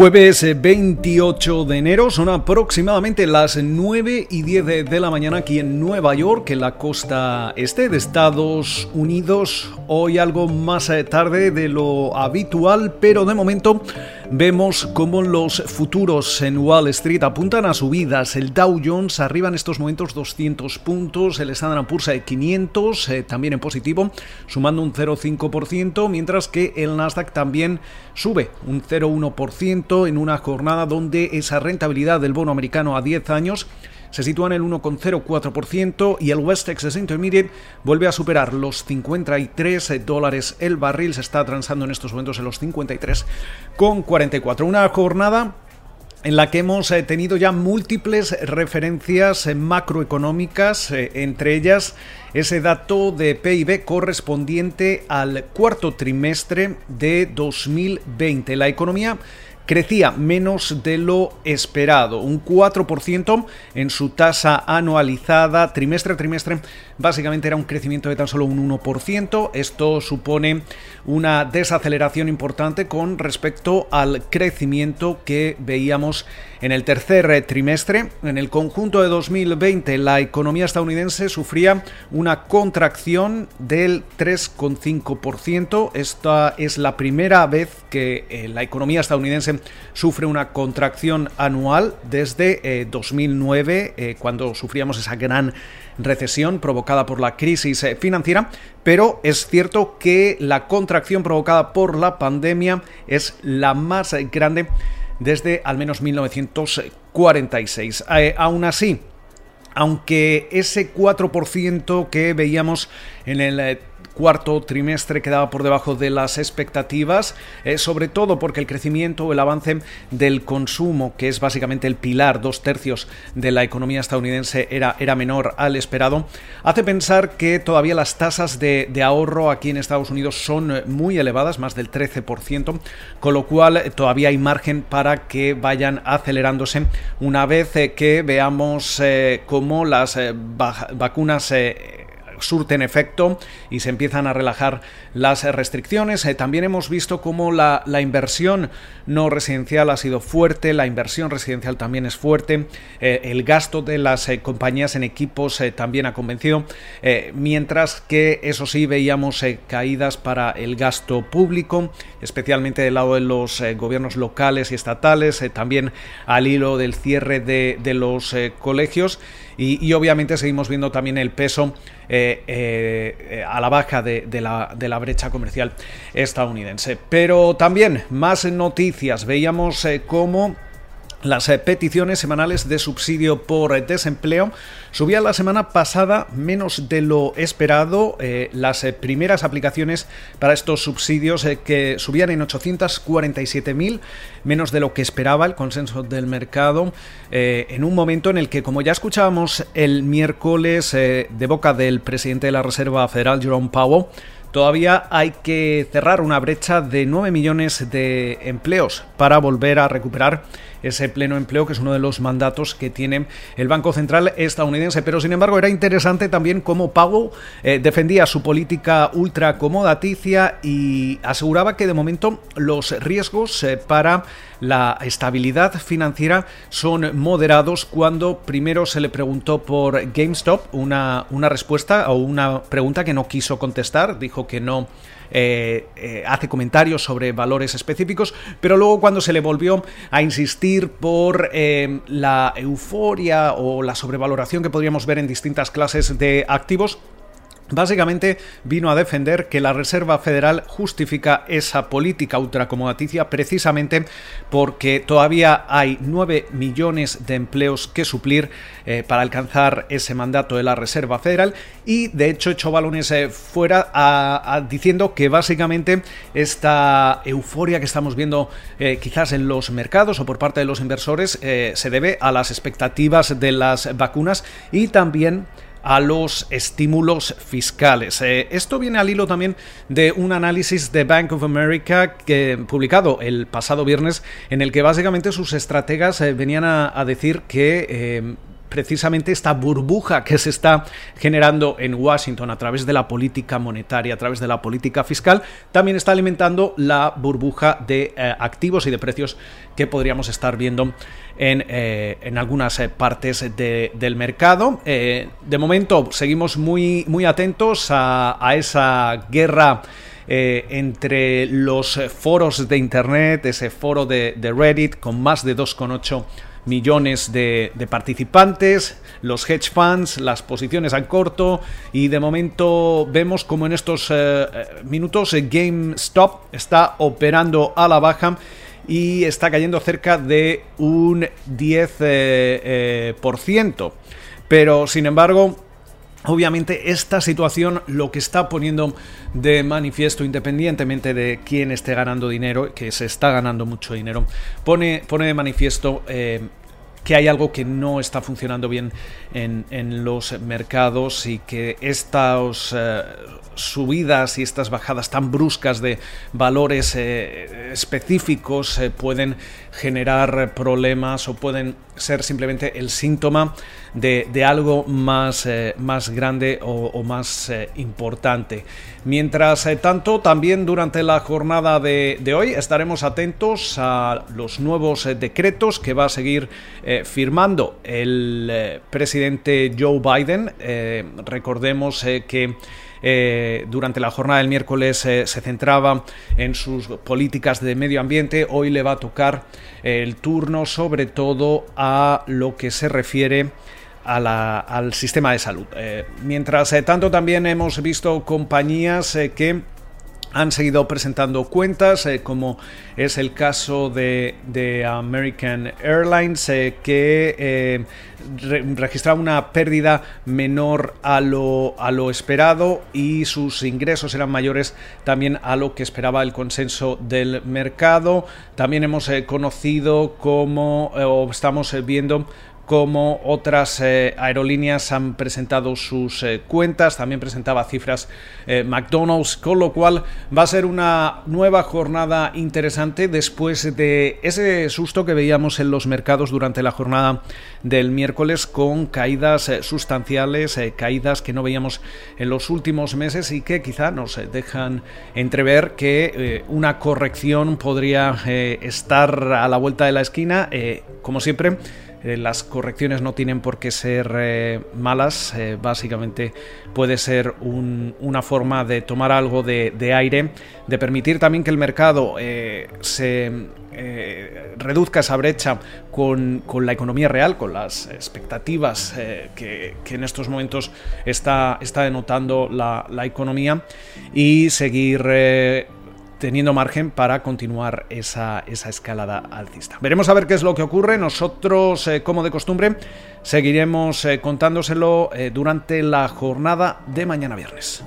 Jueves 28 eh, de enero, son aproximadamente las 9 y 10 de la mañana aquí en Nueva York, en la costa este de Estados Unidos. Hoy algo más eh, tarde de lo habitual, pero de momento vemos como los futuros en Wall Street apuntan a subidas. El Dow Jones arriba en estos momentos 200 puntos, el Standard Poor's 500 eh, también en positivo, sumando un 0,5%, mientras que el Nasdaq también sube un 0,1% en una jornada donde esa rentabilidad del bono americano a 10 años se sitúa en el 1,04% y el West Texas Intermediate vuelve a superar los 53 dólares el barril, se está transando en estos momentos en los 53,44. Una jornada en la que hemos eh, tenido ya múltiples referencias eh, macroeconómicas, eh, entre ellas ese dato de PIB correspondiente al cuarto trimestre de 2020. La economía crecía menos de lo esperado, un 4% en su tasa anualizada trimestre a trimestre. Básicamente era un crecimiento de tan solo un 1%. Esto supone una desaceleración importante con respecto al crecimiento que veíamos en el tercer trimestre. En el conjunto de 2020 la economía estadounidense sufría una contracción del 3,5%. Esta es la primera vez que eh, la economía estadounidense sufre una contracción anual desde 2009, eh, eh, cuando sufríamos esa gran recesión provocada por la crisis eh, financiera, pero es cierto que la contracción provocada por la pandemia es la más grande desde al menos 1946. aún así, aunque ese 4% que veíamos en el cuarto trimestre quedaba por debajo de las expectativas, eh, sobre todo porque el crecimiento o el avance del consumo, que es básicamente el pilar, dos tercios de la economía estadounidense, era, era menor al esperado, hace pensar que todavía las tasas de, ahorro aquí en Estados Unidos son eh, muy elevadas, más del 13%, con lo cual eh, todavía hay margen para que vayan acelerándose una vez que veamos cómo las vacunas surten efecto y se empiezan a relajar las restricciones. Eh, también hemos visto cómo la, inversión no residencial ha sido fuerte, la inversión residencial también es fuerte, eh, el gasto de las eh, compañías en equipos también ha convencido, mientras que eso sí veíamos caídas para el gasto público, especialmente del lado de los gobiernos locales y estatales, también al hilo del cierre de, de los colegios y, obviamente seguimos viendo también el peso eh, eh, a la baja de, la, de, la, brecha comercial estadounidense. Pero también más noticias. Veíamos eh, cómo las eh, peticiones semanales de subsidio por eh, desempleo subían la semana pasada menos de lo esperado. Eh, las primeras aplicaciones para estos subsidios que subían en 847.000, menos de lo que esperaba el consenso del mercado, en un momento en el que, como ya escuchábamos el miércoles de boca del presidente de la Reserva Federal, Jerome Powell, Todavía hay que cerrar una brecha de 9 millones de empleos para volver a recuperar ese pleno empleo, que es uno de los mandatos que tiene el Banco Central estadounidense. Pero sin embargo era interesante también cómo Powell eh, defendía su política ultra acomodaticia y aseguraba que de momento los riesgos eh, para la estabilidad financiera son moderados cuando primero se le preguntó por GameStop una, una respuesta o una pregunta que no quiso contestar, dijo que no eh, eh, hace comentarios sobre valores específicos, pero luego cuando se le volvió a insistir por eh, la euforia o la sobrevaloración que podríamos ver en distintas clases de activos, Básicamente vino a defender que la Reserva Federal justifica esa política ultracomodaticia precisamente porque todavía hay 9 millones de empleos que suplir eh, para alcanzar ese mandato de la Reserva Federal. Y de hecho echó balones eh, fuera diciendo que básicamente esta euforia que estamos viendo eh, quizás en los mercados o por parte de los inversores se debe a las expectativas de las vacunas y también a los estímulos fiscales. Eh, esto viene al hilo también de un análisis de Bank of America que publicado el pasado viernes en el que básicamente sus estrategas eh, venían a, decir que eh, precisamente esta burbuja que se está generando en Washington a través de la política monetaria, a través de la política fiscal, también está alimentando la burbuja de eh, activos y de precios que podríamos estar viendo en, eh, algunas eh, partes del mercado. de momento seguimos muy, muy atentos a, esa guerra. entre los foros de Internet, ese foro de, de Reddit con más de 2,8 millones de, participantes, los hedge funds, las posiciones a corto y de momento vemos como en estos eh, eh, minutos eh, GameStop está operando a la baja y está cayendo cerca de un 10%. Pero sin embargo, Obviamente esta situación lo que está poniendo de manifiesto, independientemente de quién esté ganando dinero, que se está ganando mucho dinero, pone, pone de manifiesto que hay algo que no está funcionando bien en, los mercados y que estas eh, subidas y estas bajadas tan bruscas de valores eh, específicos eh, pueden generar problemas o pueden ser simplemente el síntoma de, algo más, más grande o, más importante. Mientras tanto, también durante la jornada de, de, hoy estaremos atentos a los nuevos decretos que va a seguir firmando el presidente Joe Biden. Eh, recordemos eh, que eh, durante la jornada del miércoles se centraba en sus políticas de medio ambiente. Hoy le va a tocar el turno sobre todo a lo que se refiere al sistema de salud. mientras tanto también hemos visto compañías que han seguido presentando cuentas, eh, como es el caso de, American Airlines, eh, que eh, registraba una pérdida menor a lo, a lo esperado y sus ingresos eran mayores también a lo que esperaba el consenso del mercado. También hemos conocido cómo, o estamos viendo como otras eh, aerolíneas han presentado sus eh, cuentas, también presentaba cifras eh, McDonald's, con lo cual va a ser una nueva jornada interesante después de ese susto que veíamos en los mercados durante la jornada del miércoles con caídas sustanciales, caídas que no veíamos en los últimos meses y que quizá nos dejan entrever que una corrección podría estar a la vuelta de la esquina, como siempre eh, las correcciones no tienen por qué ser eh, malas, eh, básicamente puede ser una forma de tomar algo de, aire, de permitir también que el mercado se reduzca esa brecha con, la economía real, con las expectativas que, en estos momentos está, está denotando la, la economía y seguir teniendo margen para continuar esa, esa escalada alcista. Veremos a ver qué es lo que ocurre. Nosotros, eh, como de costumbre, seguiremos eh, contándoselo eh, durante la jornada de mañana viernes.